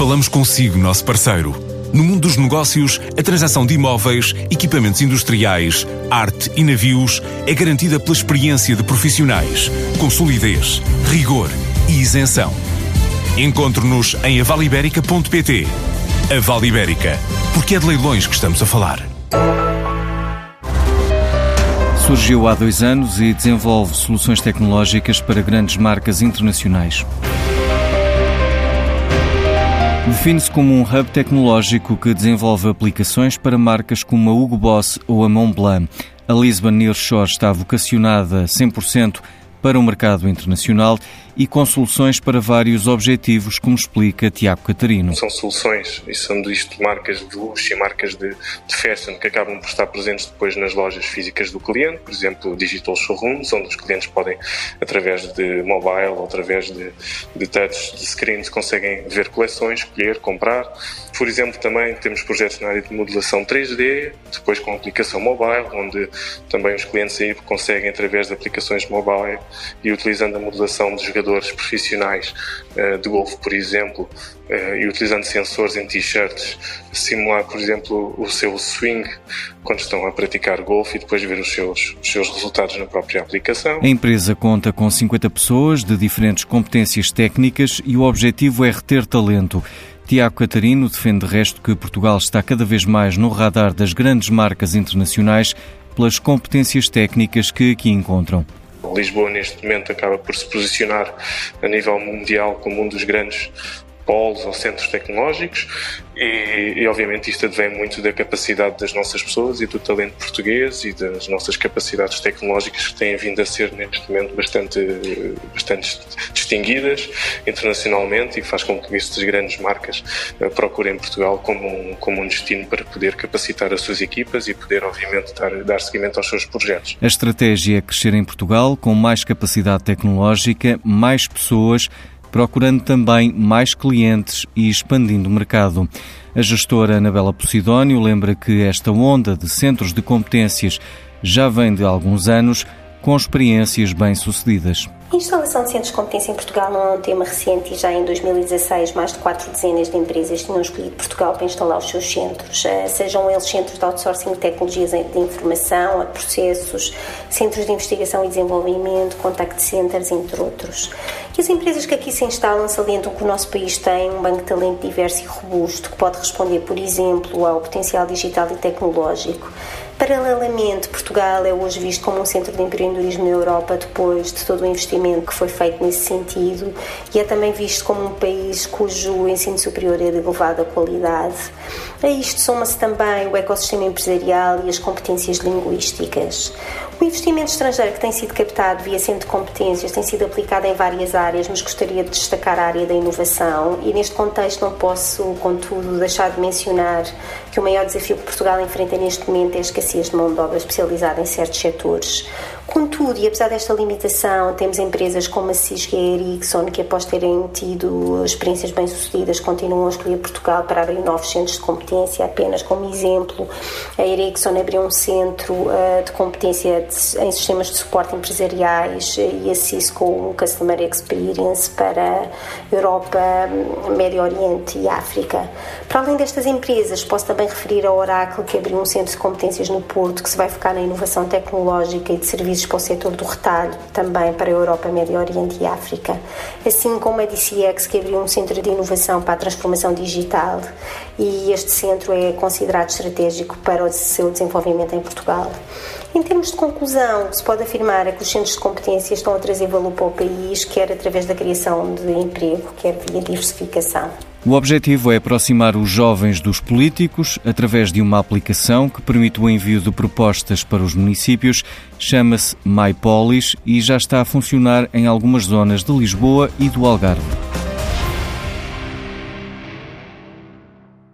falamos consigo, nosso parceiro. No mundo dos negócios, a transação de imóveis, equipamentos industriais, arte e navios é garantida pela experiência de profissionais, com solidez, rigor e isenção. Encontre-nos em avaliberica.pt. A Vale Ibérica, porque é de leilões que estamos a falar. Surgiu há dois anos e desenvolve soluções tecnológicas para grandes marcas internacionais. Define-se como um hub tecnológico que desenvolve aplicações para marcas como a Hugo Boss ou a Montblanc. A Lisbon Nearshore está vocacionada 100% para o mercado internacional e com soluções para vários objetivos, como explica Tiago Catarino. São soluções, e são isto marcas de luxo e marcas de, de fashion que acabam por estar presentes depois nas lojas físicas do cliente, por exemplo, digital showrooms, onde os clientes podem, através de mobile ou através de, de touch, de screens, conseguem ver coleções, escolher, comprar. Por exemplo, também temos projetos na área de modelação 3D, depois com aplicação mobile, onde também os clientes aí conseguem, através de aplicações mobile e utilizando a modelação de jogadores profissionais uh, de golfe, por exemplo, uh, e utilizando sensores em t-shirts, simular, por exemplo, o seu swing quando estão a praticar golfe e depois ver os seus, os seus resultados na própria aplicação. A empresa conta com 50 pessoas de diferentes competências técnicas e o objetivo é reter talento. Tiago Catarino defende de resto que Portugal está cada vez mais no radar das grandes marcas internacionais pelas competências técnicas que aqui encontram. Lisboa, neste momento, acaba por se posicionar a nível mundial como um dos grandes polos ou centros tecnológicos e, e, obviamente isto advém muito da capacidade das nossas pessoas e do talento português e das nossas capacidades tecnológicas que têm vindo a ser neste momento bastante, bastante distinguidas internacionalmente e faz com que estas grandes marcas eh, procurem Portugal como um, como um destino para poder capacitar as suas equipas e poder obviamente dar, dar seguimento aos seus projetos. A estratégia é crescer em Portugal com mais capacidade tecnológica, mais pessoas procurando também mais clientes e expandindo o mercado. A gestora Anabela Posidónio lembra que esta onda de centros de competências já vem de alguns anos, com experiências bem-sucedidas. A instalação de centros de competência em Portugal não é um tema recente e já em 2016 mais de quatro dezenas de empresas tinham escolhido Portugal para instalar os seus centros, eh, sejam eles centros de outsourcing de tecnologias de informação, processos, centros de investigação e desenvolvimento, contact centers, entre outros. E as empresas que aqui se instalam salientam que o nosso país tem um banco de talento diverso e robusto que pode responder, por exemplo, ao potencial digital e tecnológico Paralelamente, Portugal é hoje visto como um centro de empreendedorismo na Europa depois de todo o investimento que foi feito nesse sentido e é também visto como um país cujo ensino superior é de elevada qualidade. A isto soma-se também o ecossistema empresarial e as competências linguísticas. O investimento estrangeiro que tem sido captado via centro de competências tem sido aplicado em várias áreas, mas gostaria de destacar a área da inovação e neste contexto não posso, contudo, deixar de mencionar que o maior desafio que Portugal enfrenta neste momento é a escassez de mão de obra especializada em certos setores. Contudo, e apesar desta limitação, temos empresas como a Cisco e a Ericsson que, após terem tido experiências bem-sucedidas, continuam a escolher Portugal para abrir novos centros de competência. Apenas como exemplo, a Ericsson abriu um centro uh, de competência de, em sistemas de suporte empresariais e a Cisco um Customer Experience para Europa, Médio Oriente e África. Para além destas empresas, posso também referir a Oracle, que abriu um centro de competências no Porto, que se vai focar na inovação tecnológica e de para o setor do retalho, também para a Europa, Médio Oriente e África, assim como a DCX, que abriu um centro de inovação para a transformação digital e este centro é considerado estratégico para o seu desenvolvimento em Portugal. Em termos de conclusão, o que se pode afirmar é que os centros de competência estão a trazer valor para o país, quer através da criação de emprego, quer via diversificação. O objetivo é aproximar os jovens dos políticos através de uma aplicação que permite o envio de propostas para os municípios. Chama-se MyPolis e já está a funcionar em algumas zonas de Lisboa e do Algarve.